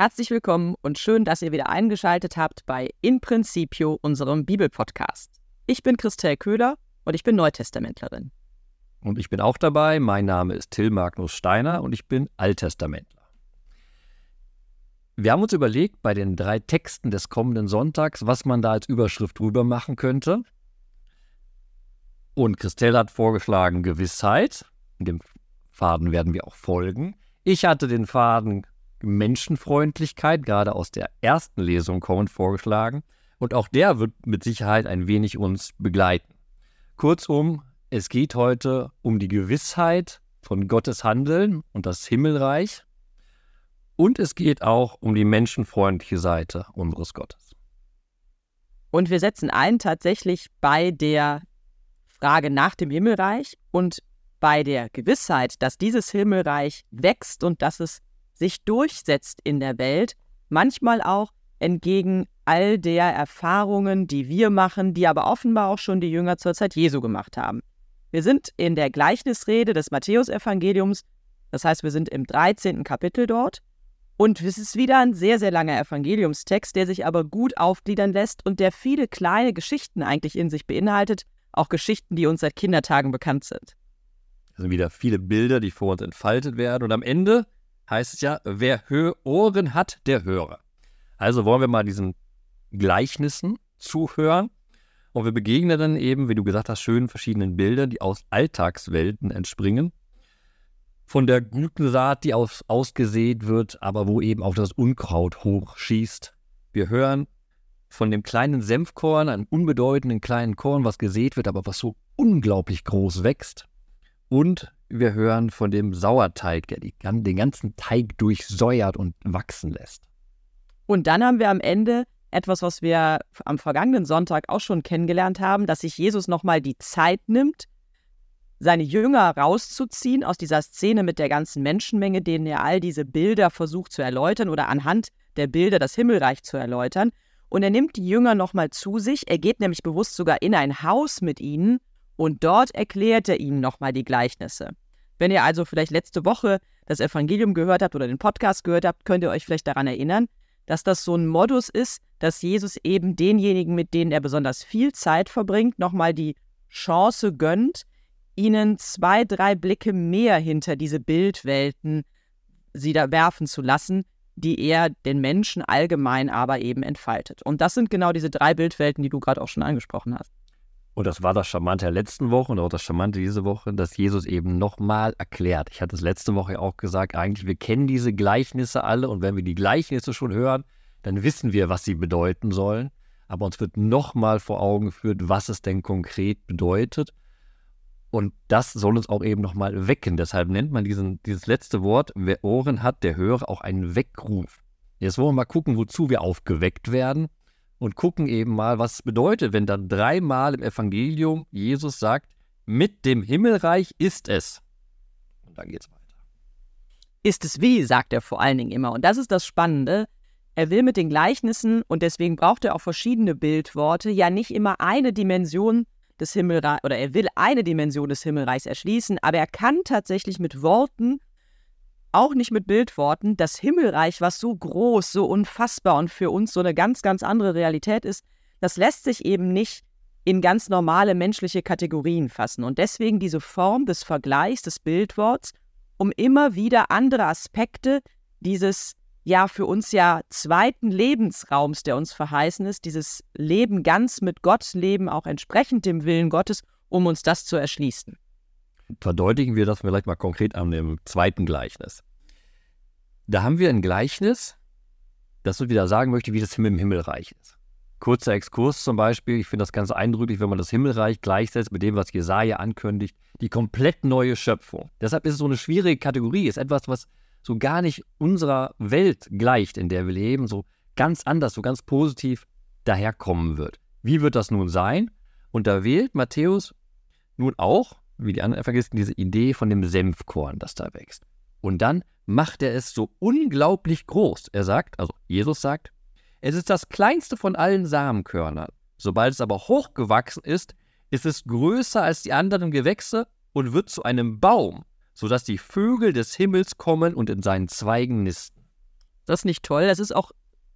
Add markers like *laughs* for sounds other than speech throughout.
Herzlich willkommen und schön, dass ihr wieder eingeschaltet habt bei In Principio, unserem Bibelpodcast. Ich bin Christel Köhler und ich bin Neutestamentlerin. Und ich bin auch dabei. Mein Name ist Till Magnus Steiner und ich bin Alttestamentler. Wir haben uns überlegt, bei den drei Texten des kommenden Sonntags, was man da als Überschrift drüber machen könnte. Und Christelle hat vorgeschlagen Gewissheit. Dem Faden werden wir auch folgen. Ich hatte den Faden Menschenfreundlichkeit, gerade aus der ersten Lesung kommend, vorgeschlagen. Und auch der wird mit Sicherheit ein wenig uns begleiten. Kurzum, es geht heute um die Gewissheit von Gottes Handeln und das Himmelreich. Und es geht auch um die menschenfreundliche Seite unseres Gottes. Und wir setzen ein tatsächlich bei der Frage nach dem Himmelreich und bei der Gewissheit, dass dieses Himmelreich wächst und dass es sich durchsetzt in der Welt, manchmal auch entgegen all der Erfahrungen, die wir machen, die aber offenbar auch schon die Jünger zur Zeit Jesu gemacht haben. Wir sind in der Gleichnisrede des Matthäusevangeliums, das heißt, wir sind im 13. Kapitel dort. Und es ist wieder ein sehr, sehr langer Evangeliumstext, der sich aber gut aufgliedern lässt und der viele kleine Geschichten eigentlich in sich beinhaltet, auch Geschichten, die uns seit Kindertagen bekannt sind. Sind wieder viele Bilder, die vor uns entfaltet werden. Und am Ende heißt es ja, wer Ohren hat, der höre. Also wollen wir mal diesen Gleichnissen zuhören. Und wir begegnen dann eben, wie du gesagt hast, schönen verschiedenen Bildern, die aus Alltagswelten entspringen. Von der guten Saat, die aus, ausgesät wird, aber wo eben auch das Unkraut hochschießt. Wir hören von dem kleinen Senfkorn, einem unbedeutenden kleinen Korn, was gesät wird, aber was so unglaublich groß wächst. Und wir hören von dem Sauerteig, der den ganzen Teig durchsäuert und wachsen lässt. Und dann haben wir am Ende etwas, was wir am vergangenen Sonntag auch schon kennengelernt haben, dass sich Jesus nochmal die Zeit nimmt, seine Jünger rauszuziehen aus dieser Szene mit der ganzen Menschenmenge, denen er all diese Bilder versucht zu erläutern oder anhand der Bilder das Himmelreich zu erläutern. Und er nimmt die Jünger nochmal zu sich. Er geht nämlich bewusst sogar in ein Haus mit ihnen und dort erklärt er ihnen nochmal die Gleichnisse. Wenn ihr also vielleicht letzte Woche das Evangelium gehört habt oder den Podcast gehört habt, könnt ihr euch vielleicht daran erinnern, dass das so ein Modus ist, dass Jesus eben denjenigen, mit denen er besonders viel Zeit verbringt, nochmal die Chance gönnt, ihnen zwei, drei Blicke mehr hinter diese Bildwelten sie da werfen zu lassen, die er den Menschen allgemein aber eben entfaltet. Und das sind genau diese drei Bildwelten, die du gerade auch schon angesprochen hast. Und das war das Charmante der letzten Woche und auch das Charmante diese Woche, dass Jesus eben nochmal erklärt. Ich hatte es letzte Woche auch gesagt, eigentlich, wir kennen diese Gleichnisse alle und wenn wir die Gleichnisse schon hören, dann wissen wir, was sie bedeuten sollen. Aber uns wird nochmal vor Augen geführt, was es denn konkret bedeutet. Und das soll uns auch eben nochmal wecken. Deshalb nennt man diesen, dieses letzte Wort, wer Ohren hat, der höre, auch einen Weckruf. Jetzt wollen wir mal gucken, wozu wir aufgeweckt werden und gucken eben mal, was es bedeutet, wenn dann dreimal im Evangelium Jesus sagt, mit dem Himmelreich ist es. Und dann geht's weiter. Ist es wie, sagt er vor allen Dingen immer. Und das ist das Spannende. Er will mit den Gleichnissen, und deswegen braucht er auch verschiedene Bildworte, ja nicht immer eine Dimension des Himmelreichs, oder er will eine Dimension des Himmelreichs erschließen, aber er kann tatsächlich mit Worten auch nicht mit Bildworten, das Himmelreich, was so groß, so unfassbar und für uns so eine ganz, ganz andere Realität ist, das lässt sich eben nicht in ganz normale menschliche Kategorien fassen. Und deswegen diese Form des Vergleichs, des Bildworts, um immer wieder andere Aspekte dieses ja für uns ja zweiten Lebensraums, der uns verheißen ist, dieses Leben ganz mit Gott leben, auch entsprechend dem Willen Gottes, um uns das zu erschließen verdeutlichen wir das vielleicht mal konkret an dem zweiten Gleichnis. Da haben wir ein Gleichnis, das uns wieder sagen möchte, wie das Himmel im Himmelreich ist. Kurzer Exkurs zum Beispiel, ich finde das ganz eindrücklich, wenn man das Himmelreich gleichsetzt mit dem, was Jesaja ankündigt, die komplett neue Schöpfung. Deshalb ist es so eine schwierige Kategorie, ist etwas, was so gar nicht unserer Welt gleicht, in der wir leben, so ganz anders, so ganz positiv daherkommen wird. Wie wird das nun sein? Und da wählt Matthäus nun auch wie die anderen Evangelisten, diese Idee von dem Senfkorn, das da wächst. Und dann macht er es so unglaublich groß. Er sagt, also Jesus sagt, es ist das kleinste von allen Samenkörnern. Sobald es aber hochgewachsen ist, ist es größer als die anderen Gewächse und wird zu einem Baum, sodass die Vögel des Himmels kommen und in seinen Zweigen nisten. Das ist nicht toll. Das ist auch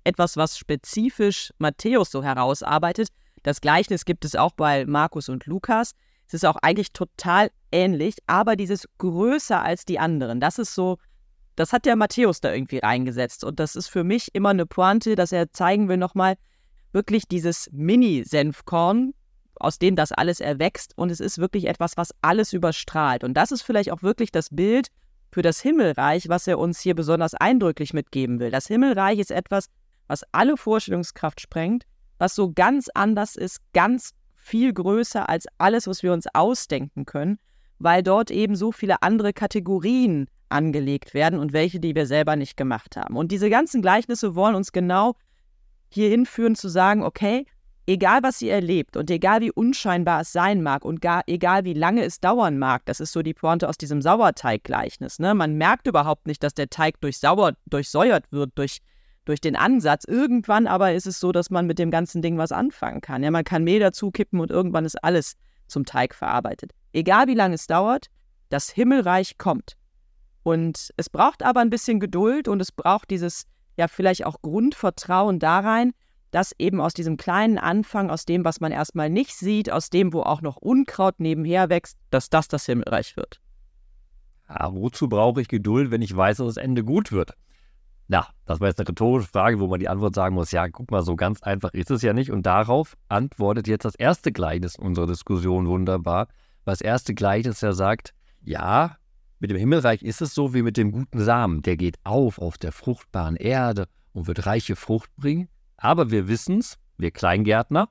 etwas, was spezifisch Matthäus so herausarbeitet. Das Gleichnis gibt es auch bei Markus und Lukas. Es ist auch eigentlich total ähnlich, aber dieses größer als die anderen, das ist so, das hat der Matthäus da irgendwie reingesetzt. Und das ist für mich immer eine Pointe, dass er zeigen will nochmal wirklich dieses Mini-Senfkorn, aus dem das alles erwächst. Und es ist wirklich etwas, was alles überstrahlt. Und das ist vielleicht auch wirklich das Bild für das Himmelreich, was er uns hier besonders eindrücklich mitgeben will. Das Himmelreich ist etwas, was alle Vorstellungskraft sprengt, was so ganz anders ist, ganz viel größer als alles, was wir uns ausdenken können, weil dort eben so viele andere Kategorien angelegt werden und welche, die wir selber nicht gemacht haben. Und diese ganzen Gleichnisse wollen uns genau hierhin führen zu sagen, okay, egal was ihr erlebt und egal wie unscheinbar es sein mag und gar, egal wie lange es dauern mag, das ist so die Pointe aus diesem Sauerteiggleichnis. Ne? Man merkt überhaupt nicht, dass der Teig durchsäuert wird, durch durch den Ansatz. Irgendwann aber ist es so, dass man mit dem ganzen Ding was anfangen kann. Ja, man kann Mehl dazu kippen und irgendwann ist alles zum Teig verarbeitet. Egal wie lange es dauert, das Himmelreich kommt. Und es braucht aber ein bisschen Geduld und es braucht dieses, ja, vielleicht auch Grundvertrauen da rein, dass eben aus diesem kleinen Anfang, aus dem, was man erstmal nicht sieht, aus dem, wo auch noch Unkraut nebenher wächst, dass das das Himmelreich wird. Ja, wozu brauche ich Geduld, wenn ich weiß, dass das Ende gut wird? Na, das war jetzt eine rhetorische Frage, wo man die Antwort sagen muss, ja, guck mal, so ganz einfach ist es ja nicht. Und darauf antwortet jetzt das erste Gleichnis unserer Diskussion wunderbar. Weil das erste Gleichnis ja sagt, ja, mit dem Himmelreich ist es so wie mit dem guten Samen. Der geht auf auf der fruchtbaren Erde und wird reiche Frucht bringen. Aber wir wissen es, wir Kleingärtner,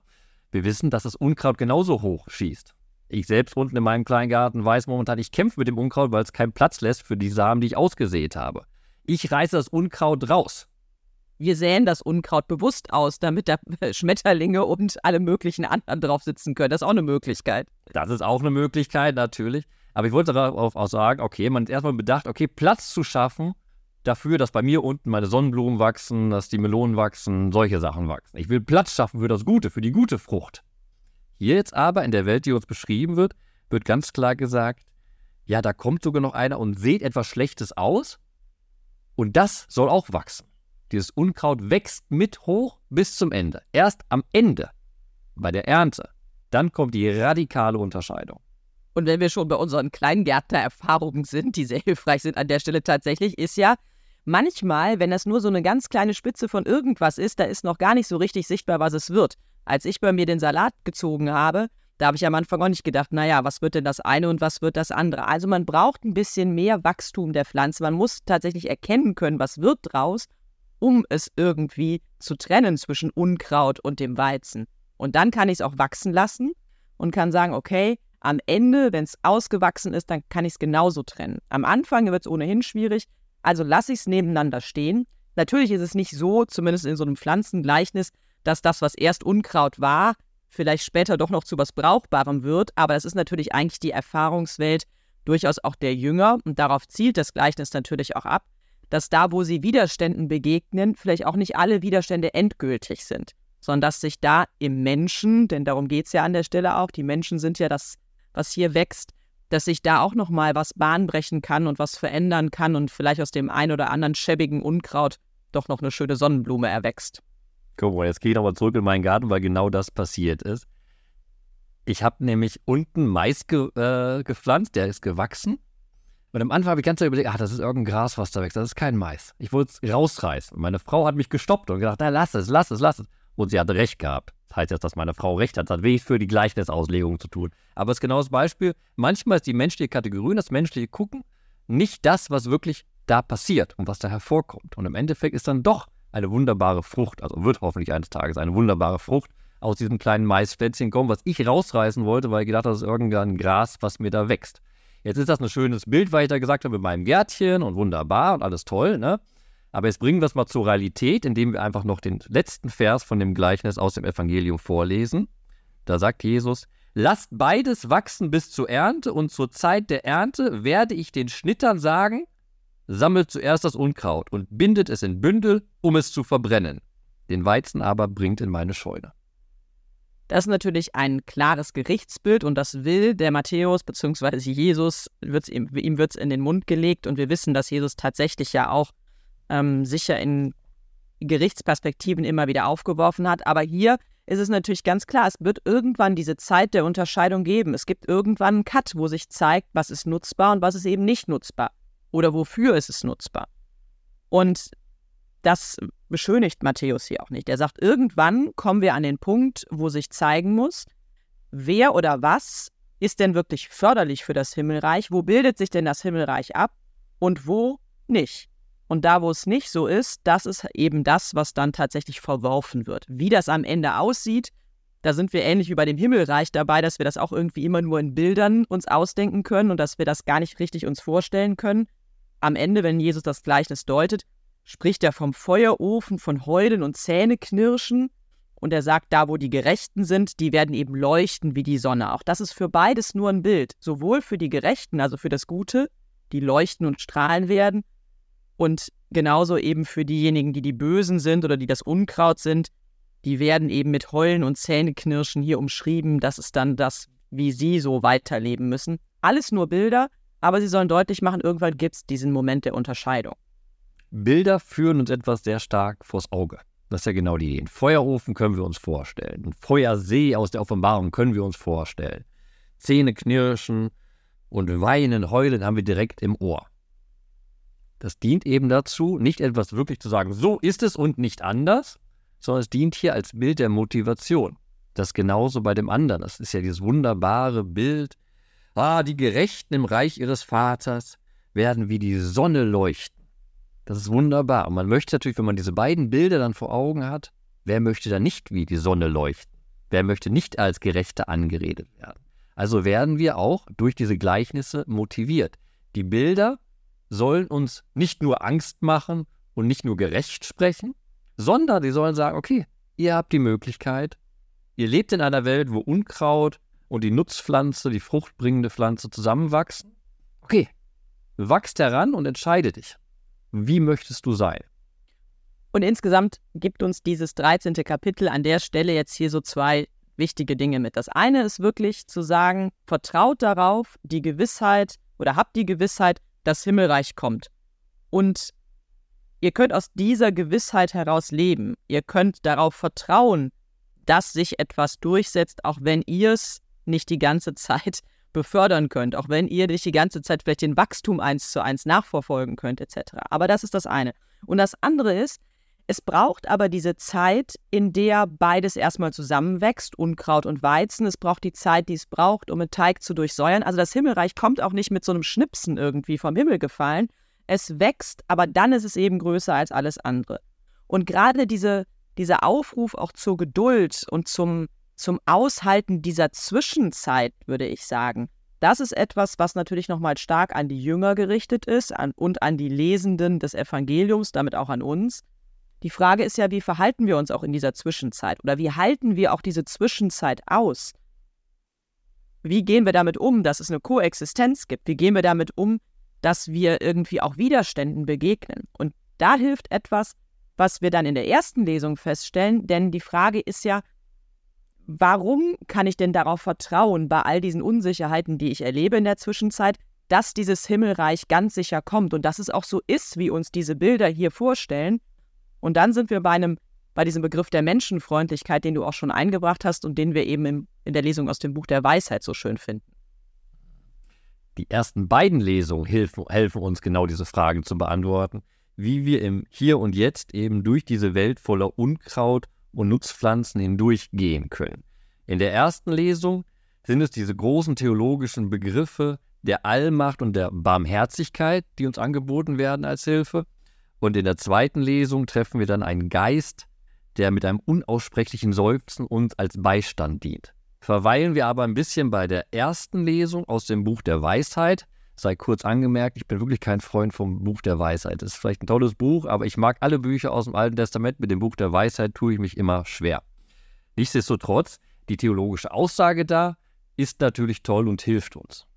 wir wissen, dass das Unkraut genauso hoch schießt. Ich selbst unten in meinem Kleingarten weiß momentan, ich kämpfe mit dem Unkraut, weil es keinen Platz lässt für die Samen, die ich ausgesät habe. Ich reiße das Unkraut raus. Wir säen das Unkraut bewusst aus, damit da *laughs* Schmetterlinge und alle möglichen anderen drauf sitzen können. Das ist auch eine Möglichkeit. Das ist auch eine Möglichkeit, natürlich. Aber ich wollte darauf auch sagen, okay, man ist erstmal bedacht, okay, Platz zu schaffen dafür, dass bei mir unten meine Sonnenblumen wachsen, dass die Melonen wachsen, solche Sachen wachsen. Ich will Platz schaffen für das Gute, für die gute Frucht. Hier jetzt aber in der Welt, die uns beschrieben wird, wird ganz klar gesagt, ja, da kommt sogar noch einer und seht etwas Schlechtes aus und das soll auch wachsen. Dieses Unkraut wächst mit hoch bis zum Ende. Erst am Ende, bei der Ernte, dann kommt die radikale Unterscheidung. Und wenn wir schon bei unseren Kleingärtner-Erfahrungen sind, die sehr hilfreich sind an der Stelle tatsächlich, ist ja, manchmal, wenn das nur so eine ganz kleine Spitze von irgendwas ist, da ist noch gar nicht so richtig sichtbar, was es wird. Als ich bei mir den Salat gezogen habe, da habe ich am Anfang auch nicht gedacht, naja, was wird denn das eine und was wird das andere? Also man braucht ein bisschen mehr Wachstum der Pflanze. Man muss tatsächlich erkennen können, was wird draus, um es irgendwie zu trennen zwischen Unkraut und dem Weizen. Und dann kann ich es auch wachsen lassen und kann sagen, okay, am Ende, wenn es ausgewachsen ist, dann kann ich es genauso trennen. Am Anfang wird es ohnehin schwierig, also lasse ich es nebeneinander stehen. Natürlich ist es nicht so, zumindest in so einem Pflanzengleichnis, dass das, was erst Unkraut war, vielleicht später doch noch zu was Brauchbarem wird, aber das ist natürlich eigentlich die Erfahrungswelt durchaus auch der Jünger und darauf zielt das Gleichnis natürlich auch ab, dass da, wo sie Widerständen begegnen, vielleicht auch nicht alle Widerstände endgültig sind, sondern dass sich da im Menschen, denn darum geht es ja an der Stelle auch, die Menschen sind ja das, was hier wächst, dass sich da auch nochmal was bahnbrechen kann und was verändern kann und vielleicht aus dem ein oder anderen schäbigen Unkraut doch noch eine schöne Sonnenblume erwächst. Guck mal, jetzt gehe ich nochmal zurück in meinen Garten, weil genau das passiert ist. Ich habe nämlich unten Mais ge äh, gepflanzt, der ist gewachsen. Und am Anfang habe ich ganz überlegt, ach, das ist irgendein Gras, was da wächst, das ist kein Mais. Ich wollte es rausreißen. Und meine Frau hat mich gestoppt und gesagt, na, lass es, lass es, lass es. Und sie hatte recht gehabt. Das heißt jetzt, dass meine Frau recht hat. Das hat wenig für die Gleichnisauslegung zu tun. Aber es ist genau das Beispiel. Manchmal ist die menschliche Kategorie das menschliche Gucken nicht das, was wirklich da passiert und was da hervorkommt. Und im Endeffekt ist dann doch eine wunderbare Frucht, also wird hoffentlich eines Tages eine wunderbare Frucht aus diesem kleinen Maisplätzchen kommen, was ich rausreißen wollte, weil ich gedacht habe, das ist irgendein Gras, was mir da wächst. Jetzt ist das ein schönes Bild, weil ich da gesagt habe, mit meinem Gärtchen und wunderbar und alles toll, ne? Aber jetzt bringen wir es mal zur Realität, indem wir einfach noch den letzten Vers von dem Gleichnis aus dem Evangelium vorlesen. Da sagt Jesus, Lasst beides wachsen bis zur Ernte und zur Zeit der Ernte werde ich den Schnittern sagen, sammelt zuerst das Unkraut und bindet es in Bündel, um es zu verbrennen. Den Weizen aber bringt in meine Scheune. Das ist natürlich ein klares Gerichtsbild und das will der Matthäus bzw. Jesus, wird's ihm, ihm wird es in den Mund gelegt und wir wissen, dass Jesus tatsächlich ja auch ähm, sicher in Gerichtsperspektiven immer wieder aufgeworfen hat. Aber hier ist es natürlich ganz klar, es wird irgendwann diese Zeit der Unterscheidung geben. Es gibt irgendwann einen Cut, wo sich zeigt, was ist nutzbar und was ist eben nicht nutzbar. Oder wofür ist es nutzbar. Und das beschönigt Matthäus hier auch nicht. Er sagt, irgendwann kommen wir an den Punkt, wo sich zeigen muss, wer oder was ist denn wirklich förderlich für das Himmelreich, wo bildet sich denn das Himmelreich ab und wo nicht. Und da, wo es nicht so ist, das ist eben das, was dann tatsächlich verworfen wird. Wie das am Ende aussieht, da sind wir ähnlich wie bei dem Himmelreich dabei, dass wir das auch irgendwie immer nur in Bildern uns ausdenken können und dass wir das gar nicht richtig uns vorstellen können. Am Ende, wenn Jesus das Gleichnis deutet, spricht er vom Feuerofen, von Heulen und Zähneknirschen. Und er sagt, da wo die Gerechten sind, die werden eben leuchten wie die Sonne. Auch das ist für beides nur ein Bild. Sowohl für die Gerechten, also für das Gute, die leuchten und strahlen werden, und genauso eben für diejenigen, die die Bösen sind oder die das Unkraut sind, die werden eben mit Heulen und Zähneknirschen hier umschrieben. Das ist dann das, wie sie so weiterleben müssen. Alles nur Bilder, aber sie sollen deutlich machen, irgendwann gibt es diesen Moment der Unterscheidung. Bilder führen uns etwas sehr stark vors Auge. Das ist ja genau die Idee. Ein Feuerofen können wir uns vorstellen. Ein Feuersee aus der Offenbarung können wir uns vorstellen. Zähne knirschen und weinen, heulen haben wir direkt im Ohr. Das dient eben dazu, nicht etwas wirklich zu sagen, so ist es und nicht anders, sondern es dient hier als Bild der Motivation. Das genauso bei dem anderen. Das ist ja dieses wunderbare Bild. Ah, die Gerechten im Reich ihres Vaters werden wie die Sonne leuchten. Das ist wunderbar. Und man möchte natürlich, wenn man diese beiden Bilder dann vor Augen hat, wer möchte da nicht wie die Sonne leuchten? Wer möchte nicht als Gerechter angeredet werden? Also werden wir auch durch diese Gleichnisse motiviert. Die Bilder sollen uns nicht nur Angst machen und nicht nur gerecht sprechen, sondern die sollen sagen, okay, ihr habt die Möglichkeit, ihr lebt in einer Welt, wo Unkraut und die Nutzpflanze, die fruchtbringende Pflanze zusammenwachsen. Okay, wachst heran und entscheide dich. Wie möchtest du sein? Und insgesamt gibt uns dieses 13. Kapitel an der Stelle jetzt hier so zwei wichtige Dinge mit. Das eine ist wirklich zu sagen, vertraut darauf, die Gewissheit oder habt die Gewissheit, das Himmelreich kommt. Und ihr könnt aus dieser Gewissheit heraus leben. Ihr könnt darauf vertrauen, dass sich etwas durchsetzt, auch wenn ihr es nicht die ganze Zeit *laughs* befördern könnt, auch wenn ihr nicht die ganze Zeit vielleicht den Wachstum eins zu eins nachverfolgen könnt, etc. Aber das ist das eine. Und das andere ist, es braucht aber diese Zeit, in der beides erstmal zusammenwächst, Unkraut und Weizen. Es braucht die Zeit, die es braucht, um einen Teig zu durchsäuern. Also das Himmelreich kommt auch nicht mit so einem Schnipsen irgendwie vom Himmel gefallen. Es wächst, aber dann ist es eben größer als alles andere. Und gerade diese, dieser Aufruf auch zur Geduld und zum, zum Aushalten dieser Zwischenzeit, würde ich sagen, das ist etwas, was natürlich nochmal stark an die Jünger gerichtet ist an, und an die Lesenden des Evangeliums, damit auch an uns. Die Frage ist ja, wie verhalten wir uns auch in dieser Zwischenzeit oder wie halten wir auch diese Zwischenzeit aus? Wie gehen wir damit um, dass es eine Koexistenz gibt? Wie gehen wir damit um, dass wir irgendwie auch Widerständen begegnen? Und da hilft etwas, was wir dann in der ersten Lesung feststellen, denn die Frage ist ja, warum kann ich denn darauf vertrauen, bei all diesen Unsicherheiten, die ich erlebe in der Zwischenzeit, dass dieses Himmelreich ganz sicher kommt und dass es auch so ist, wie uns diese Bilder hier vorstellen und dann sind wir bei einem, bei diesem Begriff der Menschenfreundlichkeit, den du auch schon eingebracht hast und den wir eben im, in der Lesung aus dem Buch der Weisheit so schön finden. Die ersten beiden Lesungen helfen, helfen uns genau diese Fragen zu beantworten, wie wir im Hier und Jetzt eben durch diese Welt voller Unkraut und Nutzpflanzen hindurchgehen können. In der ersten Lesung sind es diese großen theologischen Begriffe der Allmacht und der Barmherzigkeit, die uns angeboten werden als Hilfe. Und in der zweiten Lesung treffen wir dann einen Geist, der mit einem unaussprechlichen Seufzen uns als Beistand dient. Verweilen wir aber ein bisschen bei der ersten Lesung aus dem Buch der Weisheit. Sei kurz angemerkt, ich bin wirklich kein Freund vom Buch der Weisheit. Es ist vielleicht ein tolles Buch, aber ich mag alle Bücher aus dem Alten Testament. Mit dem Buch der Weisheit tue ich mich immer schwer. Nichtsdestotrotz, die theologische Aussage da ist natürlich toll und hilft uns.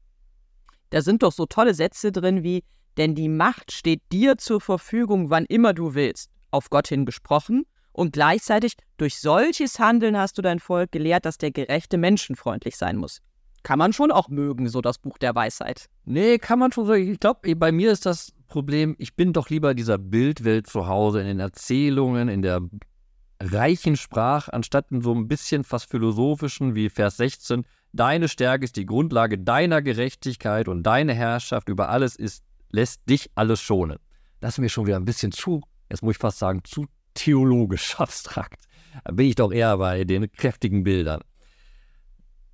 Da sind doch so tolle Sätze drin wie, denn die Macht steht dir zur Verfügung, wann immer du willst, auf Gott hin gesprochen, und gleichzeitig durch solches Handeln hast du dein Volk gelehrt, dass der Gerechte menschenfreundlich sein muss. Kann man schon auch mögen, so das Buch der Weisheit. Nee, kann man schon. Ich glaube, bei mir ist das Problem, ich bin doch lieber dieser Bildwelt zu Hause, in den Erzählungen, in der reichen Sprache, anstatt in so ein bisschen fast philosophischen wie Vers 16. Deine Stärke ist die Grundlage deiner Gerechtigkeit und deine Herrschaft über alles ist, lässt dich alles schonen. Das ist mir schon wieder ein bisschen zu, jetzt muss ich fast sagen, zu theologisch *laughs* abstrakt. Da bin ich doch eher bei den kräftigen Bildern.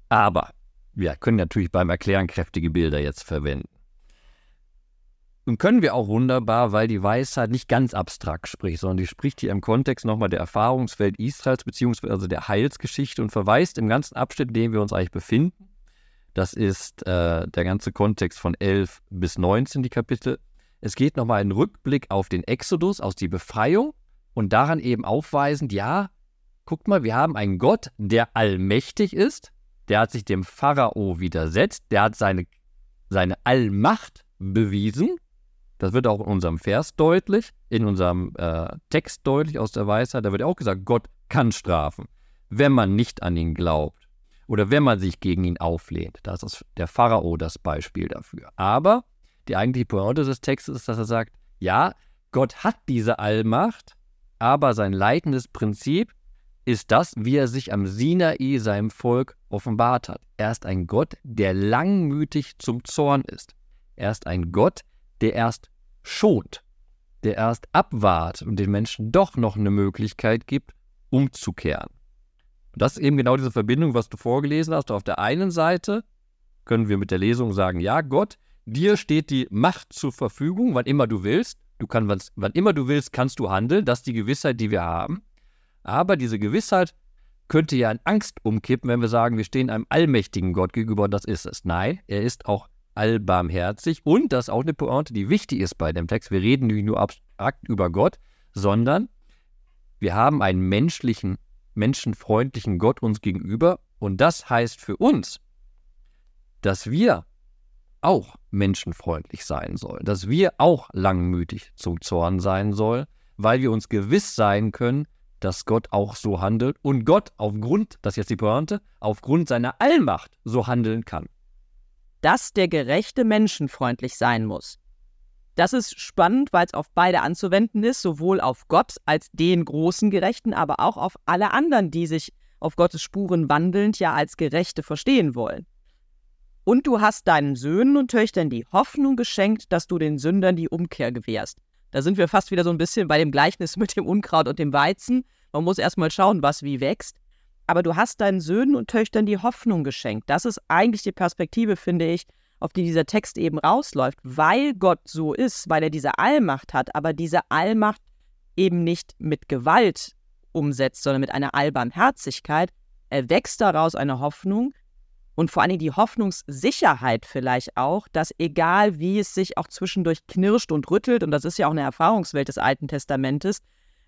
Aber wir können natürlich beim Erklären kräftige Bilder jetzt verwenden. Und können wir auch wunderbar, weil die Weisheit nicht ganz abstrakt spricht, sondern die spricht hier im Kontext nochmal der Erfahrungswelt Israels beziehungsweise der Heilsgeschichte und verweist im ganzen Abschnitt, in dem wir uns eigentlich befinden. Das ist äh, der ganze Kontext von 11 bis 19, die Kapitel. Es geht nochmal einen Rückblick auf den Exodus, aus die Befreiung und daran eben aufweisend, ja, guckt mal, wir haben einen Gott, der allmächtig ist, der hat sich dem Pharao widersetzt, der hat seine, seine Allmacht bewiesen das wird auch in unserem Vers deutlich, in unserem äh, Text deutlich aus der Weisheit. Da wird auch gesagt, Gott kann strafen, wenn man nicht an ihn glaubt oder wenn man sich gegen ihn auflehnt. Da ist der Pharao das Beispiel dafür. Aber die eigentliche Pointe des Textes ist, dass er sagt, ja, Gott hat diese Allmacht, aber sein leitendes Prinzip ist das, wie er sich am Sinai seinem Volk offenbart hat. Er ist ein Gott, der langmütig zum Zorn ist. Er ist ein Gott, der erst schont, der erst abwahrt und den Menschen doch noch eine Möglichkeit gibt, umzukehren. Und das ist eben genau diese Verbindung, was du vorgelesen hast. Auf der einen Seite können wir mit der Lesung sagen, ja, Gott, dir steht die Macht zur Verfügung, wann immer du willst. Du kannst, wann immer du willst, kannst du handeln. Das ist die Gewissheit, die wir haben. Aber diese Gewissheit könnte ja in Angst umkippen, wenn wir sagen, wir stehen einem allmächtigen Gott gegenüber und das ist es. Nein, er ist auch allbarmherzig. Und das ist auch eine Pointe, die wichtig ist bei dem Text. Wir reden nicht nur abstrakt über Gott, sondern wir haben einen menschlichen, menschenfreundlichen Gott uns gegenüber. Und das heißt für uns, dass wir auch menschenfreundlich sein sollen, dass wir auch langmütig zum Zorn sein sollen, weil wir uns gewiss sein können, dass Gott auch so handelt und Gott aufgrund, das ist jetzt die Pointe, aufgrund seiner Allmacht so handeln kann dass der Gerechte menschenfreundlich sein muss. Das ist spannend, weil es auf beide anzuwenden ist, sowohl auf Gott als den großen Gerechten, aber auch auf alle anderen, die sich auf Gottes Spuren wandelnd ja als Gerechte verstehen wollen. Und du hast deinen Söhnen und Töchtern die Hoffnung geschenkt, dass du den Sündern die Umkehr gewährst. Da sind wir fast wieder so ein bisschen bei dem Gleichnis *laughs* mit dem Unkraut und dem Weizen. Man muss erstmal schauen, was wie wächst aber du hast deinen Söhnen und Töchtern die Hoffnung geschenkt. Das ist eigentlich die Perspektive, finde ich, auf die dieser Text eben rausläuft, weil Gott so ist, weil er diese Allmacht hat, aber diese Allmacht eben nicht mit Gewalt umsetzt, sondern mit einer Allbarmherzigkeit, erwächst daraus eine Hoffnung und vor allem die Hoffnungssicherheit vielleicht auch, dass egal wie es sich auch zwischendurch knirscht und rüttelt, und das ist ja auch eine Erfahrungswelt des Alten Testamentes,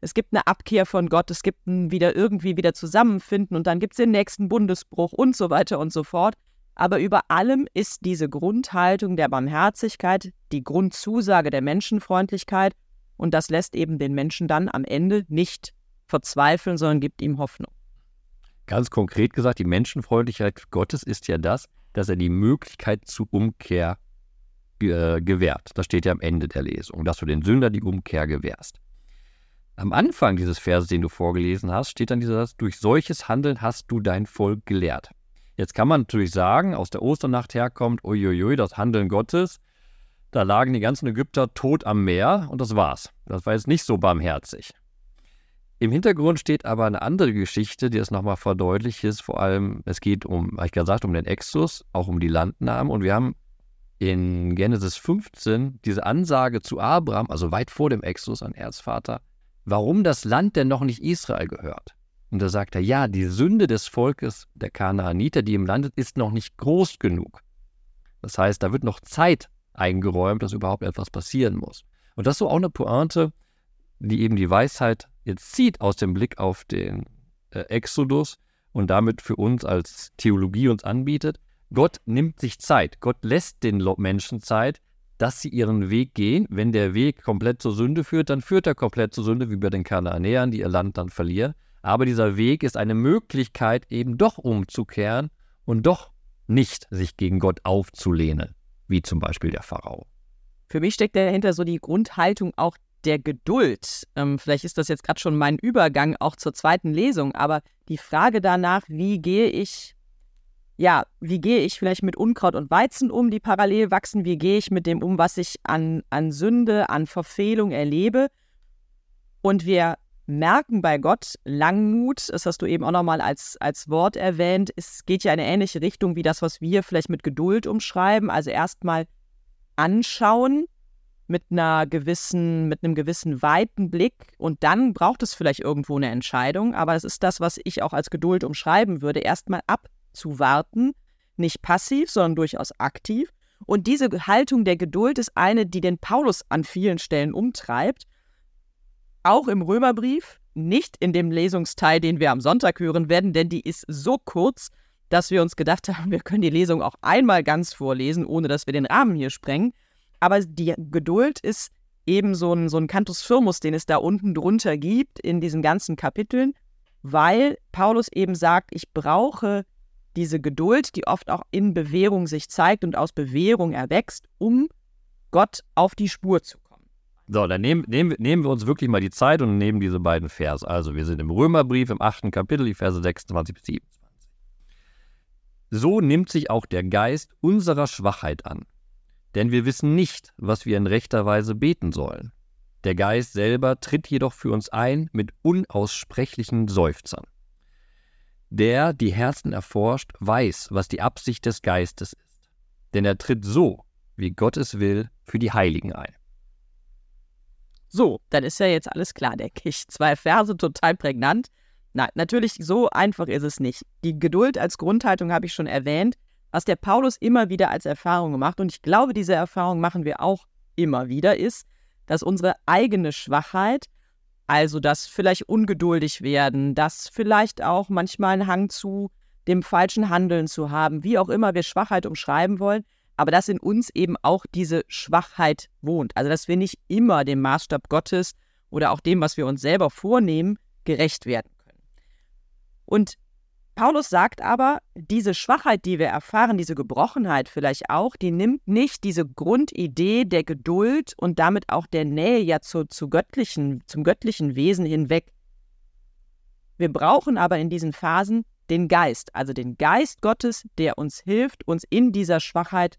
es gibt eine Abkehr von Gott, es gibt ein wieder irgendwie wieder Zusammenfinden und dann gibt es den nächsten Bundesbruch und so weiter und so fort. Aber über allem ist diese Grundhaltung der Barmherzigkeit, die Grundzusage der Menschenfreundlichkeit und das lässt eben den Menschen dann am Ende nicht verzweifeln, sondern gibt ihm Hoffnung. Ganz konkret gesagt, die Menschenfreundlichkeit Gottes ist ja das, dass er die Möglichkeit zur Umkehr äh, gewährt. Das steht ja am Ende der Lesung, dass du den Sünder die Umkehr gewährst. Am Anfang dieses Verses, den du vorgelesen hast, steht dann dieser Satz, durch solches Handeln hast du dein Volk gelehrt. Jetzt kann man natürlich sagen, aus der Osternacht herkommt, uiuiui, das Handeln Gottes, da lagen die ganzen Ägypter tot am Meer und das war's. Das war jetzt nicht so barmherzig. Im Hintergrund steht aber eine andere Geschichte, die es nochmal verdeutlicht ist. Vor allem, es geht um, habe ich gesagt, um den Exodus, auch um die Landnahmen. Und wir haben in Genesis 15 diese Ansage zu Abraham, also weit vor dem Exodus, ein Erzvater, warum das Land denn noch nicht Israel gehört. Und da sagt er, ja, die Sünde des Volkes der Kanaaniter, die im Land ist, noch nicht groß genug. Das heißt, da wird noch Zeit eingeräumt, dass überhaupt etwas passieren muss. Und das ist so auch eine Pointe, die eben die Weisheit jetzt zieht aus dem Blick auf den äh, Exodus und damit für uns als Theologie uns anbietet. Gott nimmt sich Zeit. Gott lässt den Menschen Zeit, dass sie ihren Weg gehen. Wenn der Weg komplett zur Sünde führt, dann führt er komplett zur Sünde, wie bei den Kanaanäern, die ihr Land dann verlieren. Aber dieser Weg ist eine Möglichkeit, eben doch umzukehren und doch nicht sich gegen Gott aufzulehnen, wie zum Beispiel der Pharao. für mich steckt dahinter so die Grundhaltung auch der Geduld. Ähm, vielleicht ist das jetzt gerade schon mein Übergang auch zur zweiten Lesung, aber die Frage danach, wie gehe ich, ja, wie gehe ich vielleicht mit Unkraut und Weizen um, die parallel wachsen, wie gehe ich mit dem um, was ich an, an Sünde, an Verfehlung erlebe. Und wir merken bei Gott Langmut, das hast du eben auch nochmal als, als Wort erwähnt, es geht ja in eine ähnliche Richtung wie das, was wir vielleicht mit Geduld umschreiben. Also erstmal anschauen, mit einer gewissen, mit einem gewissen weiten Blick und dann braucht es vielleicht irgendwo eine Entscheidung. Aber es ist das, was ich auch als Geduld umschreiben würde, erstmal abzuwarten, nicht passiv, sondern durchaus aktiv. Und diese Haltung der Geduld ist eine, die den Paulus an vielen Stellen umtreibt. Auch im Römerbrief, nicht in dem Lesungsteil, den wir am Sonntag hören werden, denn die ist so kurz, dass wir uns gedacht haben, wir können die Lesung auch einmal ganz vorlesen, ohne dass wir den Rahmen hier sprengen. Aber die Geduld ist eben so ein, so ein Cantus Firmus, den es da unten drunter gibt in diesen ganzen Kapiteln, weil Paulus eben sagt, ich brauche diese Geduld, die oft auch in Bewährung sich zeigt und aus Bewährung erwächst, um Gott auf die Spur zu kommen. So, dann nehmen, nehmen, nehmen wir uns wirklich mal die Zeit und nehmen diese beiden Verse. Also wir sind im Römerbrief im achten Kapitel, die Verse 26 bis 27. So nimmt sich auch der Geist unserer Schwachheit an. Denn wir wissen nicht, was wir in rechter Weise beten sollen. Der Geist selber tritt jedoch für uns ein mit unaussprechlichen Seufzern. Der die Herzen erforscht, weiß, was die Absicht des Geistes ist. Denn er tritt so, wie Gott es will, für die Heiligen ein. So, dann ist ja jetzt alles klar, denke ich. Zwei Verse total prägnant. Nein, natürlich, so einfach ist es nicht. Die Geduld als Grundhaltung habe ich schon erwähnt was der Paulus immer wieder als Erfahrung gemacht, und ich glaube, diese Erfahrung machen wir auch immer wieder, ist, dass unsere eigene Schwachheit, also das vielleicht ungeduldig werden, das vielleicht auch manchmal einen Hang zu dem falschen Handeln zu haben, wie auch immer wir Schwachheit umschreiben wollen, aber dass in uns eben auch diese Schwachheit wohnt. Also dass wir nicht immer dem Maßstab Gottes oder auch dem, was wir uns selber vornehmen, gerecht werden können. Und Paulus sagt aber, diese Schwachheit, die wir erfahren, diese Gebrochenheit vielleicht auch, die nimmt nicht diese Grundidee der Geduld und damit auch der Nähe ja zu, zu göttlichen, zum göttlichen Wesen hinweg. Wir brauchen aber in diesen Phasen den Geist, also den Geist Gottes, der uns hilft, uns in dieser Schwachheit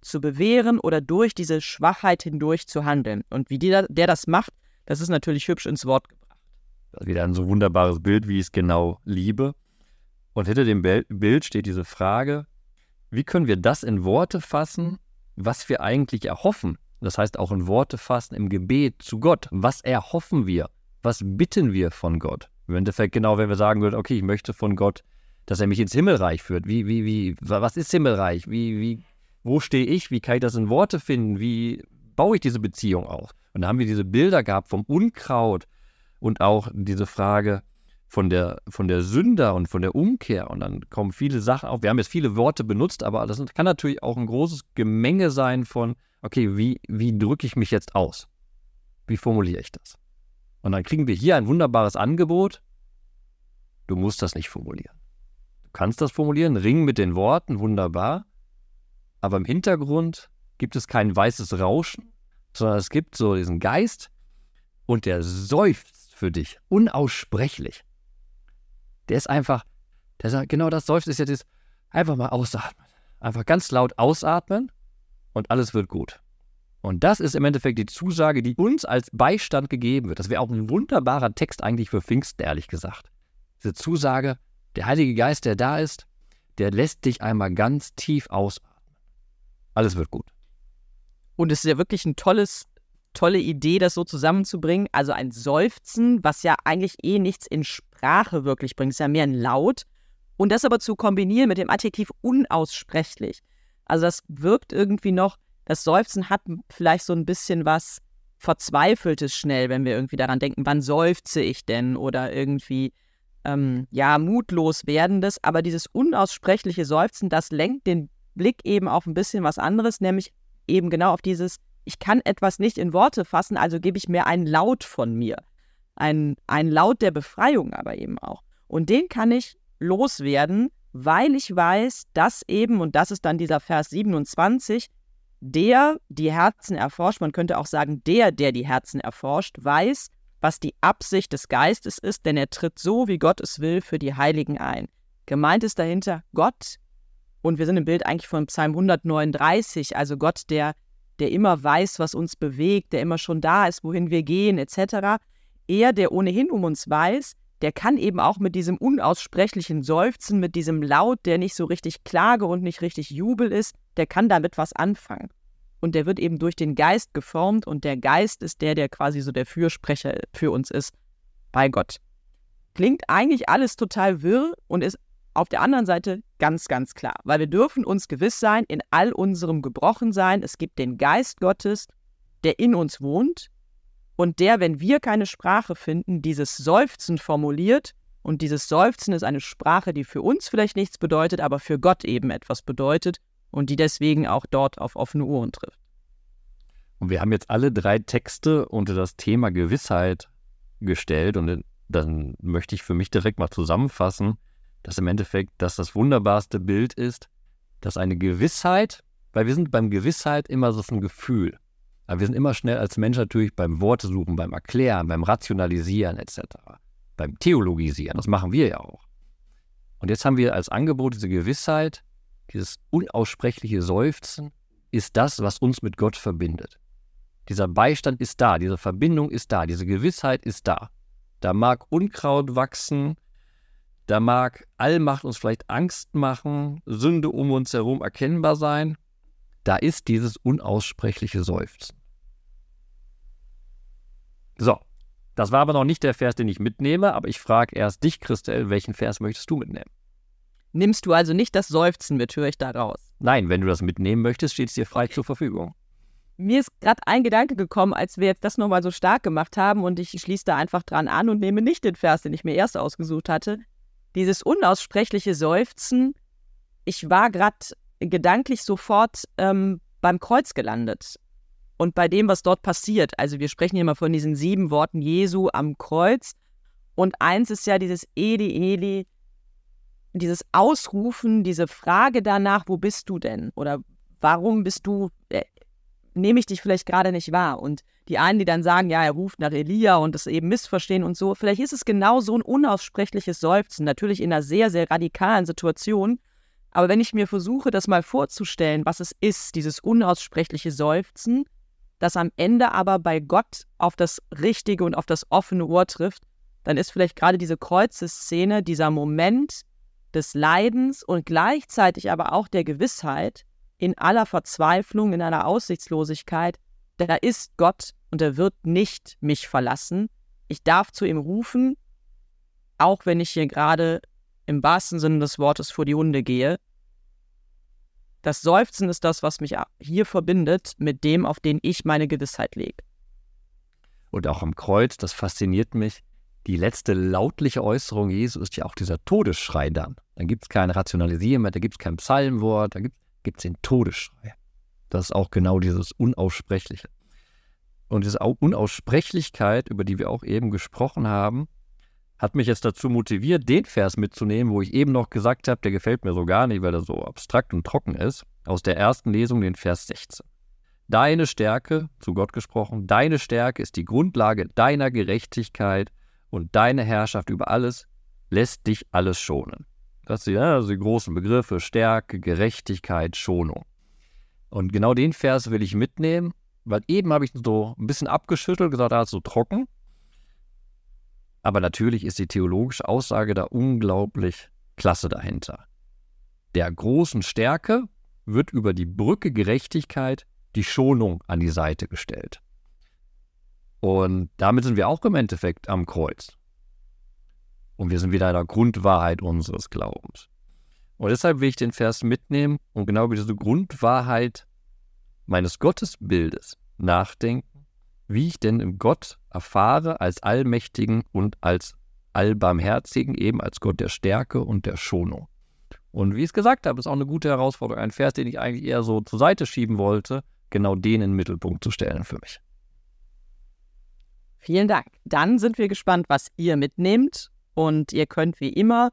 zu bewähren oder durch diese Schwachheit hindurch zu handeln. Und wie der, der das macht, das ist natürlich hübsch ins Wort gebracht. Wieder ein so wunderbares Bild, wie ich es genau liebe. Und hinter dem Bild steht diese Frage, wie können wir das in Worte fassen, was wir eigentlich erhoffen? Das heißt auch in Worte fassen im Gebet zu Gott. Was erhoffen wir? Was bitten wir von Gott? Im Endeffekt genau, wenn wir sagen würden, okay, ich möchte von Gott, dass er mich ins Himmelreich führt. Wie, wie, wie, was ist Himmelreich? Wie, wie, wo stehe ich? Wie kann ich das in Worte finden? Wie baue ich diese Beziehung auf? Und da haben wir diese Bilder gehabt vom Unkraut und auch diese Frage, von der, von der Sünder und von der Umkehr. Und dann kommen viele Sachen auf. Wir haben jetzt viele Worte benutzt, aber das kann natürlich auch ein großes Gemenge sein von, okay, wie, wie drücke ich mich jetzt aus? Wie formuliere ich das? Und dann kriegen wir hier ein wunderbares Angebot. Du musst das nicht formulieren. Du kannst das formulieren, ring mit den Worten, wunderbar. Aber im Hintergrund gibt es kein weißes Rauschen, sondern es gibt so diesen Geist und der seufzt für dich, unaussprechlich der ist einfach, der sagt, genau das Seufzen ist ja das, einfach mal ausatmen. Einfach ganz laut ausatmen und alles wird gut. Und das ist im Endeffekt die Zusage, die uns als Beistand gegeben wird. Das wäre auch ein wunderbarer Text eigentlich für Pfingsten, ehrlich gesagt. Diese Zusage, der Heilige Geist, der da ist, der lässt dich einmal ganz tief ausatmen. Alles wird gut. Und es ist ja wirklich ein tolles tolle Idee, das so zusammenzubringen. Also ein Seufzen, was ja eigentlich eh nichts in Sprache wirklich bringt, ist ja mehr ein Laut. Und das aber zu kombinieren mit dem Adjektiv unaussprechlich. Also das wirkt irgendwie noch, das Seufzen hat vielleicht so ein bisschen was Verzweifeltes schnell, wenn wir irgendwie daran denken, wann seufze ich denn oder irgendwie, ähm, ja, mutlos werdendes. Aber dieses unaussprechliche Seufzen, das lenkt den Blick eben auf ein bisschen was anderes, nämlich eben genau auf dieses ich kann etwas nicht in Worte fassen, also gebe ich mir einen Laut von mir. Ein, ein Laut der Befreiung aber eben auch. Und den kann ich loswerden, weil ich weiß, dass eben, und das ist dann dieser Vers 27, der die Herzen erforscht, man könnte auch sagen, der, der die Herzen erforscht, weiß, was die Absicht des Geistes ist, denn er tritt so, wie Gott es will, für die Heiligen ein. Gemeint ist dahinter Gott, und wir sind im Bild eigentlich von Psalm 139, also Gott, der, der immer weiß, was uns bewegt, der immer schon da ist, wohin wir gehen, etc. Er, der ohnehin um uns weiß, der kann eben auch mit diesem unaussprechlichen Seufzen, mit diesem Laut, der nicht so richtig Klage und nicht richtig Jubel ist, der kann damit was anfangen. Und der wird eben durch den Geist geformt und der Geist ist der, der quasi so der Fürsprecher für uns ist bei Gott. Klingt eigentlich alles total wirr und ist auf der anderen Seite ganz, ganz klar, weil wir dürfen uns gewiss sein, in all unserem Gebrochensein, es gibt den Geist Gottes, der in uns wohnt, und der, wenn wir keine Sprache finden, dieses Seufzen formuliert. Und dieses Seufzen ist eine Sprache, die für uns vielleicht nichts bedeutet, aber für Gott eben etwas bedeutet und die deswegen auch dort auf offene Ohren trifft. Und wir haben jetzt alle drei Texte unter das Thema Gewissheit gestellt und dann möchte ich für mich direkt mal zusammenfassen, dass im Endeffekt das das wunderbarste Bild ist, dass eine Gewissheit, weil wir sind beim Gewissheit immer so ein Gefühl. Aber wir sind immer schnell als Mensch natürlich beim Worte suchen, beim Erklären, beim Rationalisieren etc. Beim Theologisieren, das machen wir ja auch. Und jetzt haben wir als Angebot diese Gewissheit, dieses unaussprechliche Seufzen ist das, was uns mit Gott verbindet. Dieser Beistand ist da, diese Verbindung ist da, diese Gewissheit ist da. Da mag Unkraut wachsen, da mag Allmacht uns vielleicht Angst machen, Sünde um uns herum erkennbar sein, da ist dieses unaussprechliche Seufzen. So, das war aber noch nicht der Vers, den ich mitnehme, aber ich frage erst dich, Christel, welchen Vers möchtest du mitnehmen? Nimmst du also nicht das Seufzen mit, höre ich da raus? Nein, wenn du das mitnehmen möchtest, steht es dir frei zur Verfügung. Mir ist gerade ein Gedanke gekommen, als wir jetzt das nochmal so stark gemacht haben und ich schließe da einfach dran an und nehme nicht den Vers, den ich mir erst ausgesucht hatte. Dieses unaussprechliche Seufzen. Ich war gerade gedanklich sofort ähm, beim Kreuz gelandet und bei dem, was dort passiert. Also wir sprechen hier mal von diesen sieben Worten Jesu am Kreuz. Und eins ist ja dieses Eli, Eli, dieses Ausrufen, diese Frage danach, wo bist du denn? Oder warum bist du, nehme ich dich vielleicht gerade nicht wahr? Und die einen, die dann sagen, ja, er ruft nach Elia und das eben missverstehen und so, vielleicht ist es genau so ein unaussprechliches Seufzen, natürlich in einer sehr, sehr radikalen Situation. Aber wenn ich mir versuche, das mal vorzustellen, was es ist, dieses unaussprechliche Seufzen, das am Ende aber bei Gott auf das richtige und auf das offene Ohr trifft, dann ist vielleicht gerade diese Kreuzeszene, dieser Moment des Leidens und gleichzeitig aber auch der Gewissheit in aller Verzweiflung, in aller Aussichtslosigkeit, da ist Gott und er wird nicht mich verlassen. Ich darf zu ihm rufen, auch wenn ich hier gerade im wahrsten Sinne des Wortes vor die Hunde gehe. Das Seufzen ist das, was mich hier verbindet mit dem, auf den ich meine Gewissheit lege. Und auch am Kreuz, das fasziniert mich, die letzte lautliche Äußerung Jesu ist ja auch dieser Todesschrei dann. Dann gibt es kein Rationalisieren mehr, da gibt es kein Psalmwort, da gibt es den Todesschrei. Das ist auch genau dieses Unaussprechliche. Und diese Unaussprechlichkeit, über die wir auch eben gesprochen haben, hat mich jetzt dazu motiviert, den Vers mitzunehmen, wo ich eben noch gesagt habe, der gefällt mir so gar nicht, weil er so abstrakt und trocken ist, aus der ersten Lesung, den Vers 16. Deine Stärke, zu Gott gesprochen, deine Stärke ist die Grundlage deiner Gerechtigkeit und deine Herrschaft über alles lässt dich alles schonen. Das sind also die großen Begriffe Stärke, Gerechtigkeit, Schonung. Und genau den Vers will ich mitnehmen, weil eben habe ich so ein bisschen abgeschüttelt, gesagt, er ist so trocken. Aber natürlich ist die theologische Aussage da unglaublich klasse dahinter. Der großen Stärke wird über die Brücke Gerechtigkeit die Schonung an die Seite gestellt. Und damit sind wir auch im Endeffekt am Kreuz. Und wir sind wieder in der Grundwahrheit unseres Glaubens. Und deshalb will ich den Vers mitnehmen und genau über diese Grundwahrheit meines Gottesbildes nachdenken wie ich denn im Gott erfahre als Allmächtigen und als Allbarmherzigen, eben als Gott der Stärke und der Schonung. Und wie ich es gesagt habe, ist auch eine gute Herausforderung, ein Vers, den ich eigentlich eher so zur Seite schieben wollte, genau den in den Mittelpunkt zu stellen für mich. Vielen Dank. Dann sind wir gespannt, was ihr mitnehmt. Und ihr könnt wie immer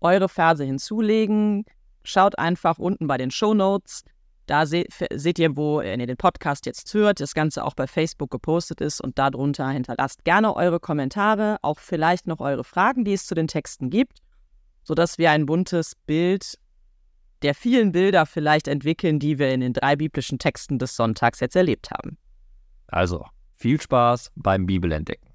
eure Verse hinzulegen. Schaut einfach unten bei den Show Notes. Da se seht ihr, wo ihr den Podcast jetzt hört, das Ganze auch bei Facebook gepostet ist und darunter hinterlasst gerne eure Kommentare, auch vielleicht noch eure Fragen, die es zu den Texten gibt, sodass wir ein buntes Bild der vielen Bilder vielleicht entwickeln, die wir in den drei biblischen Texten des Sonntags jetzt erlebt haben. Also, viel Spaß beim Bibelentdecken.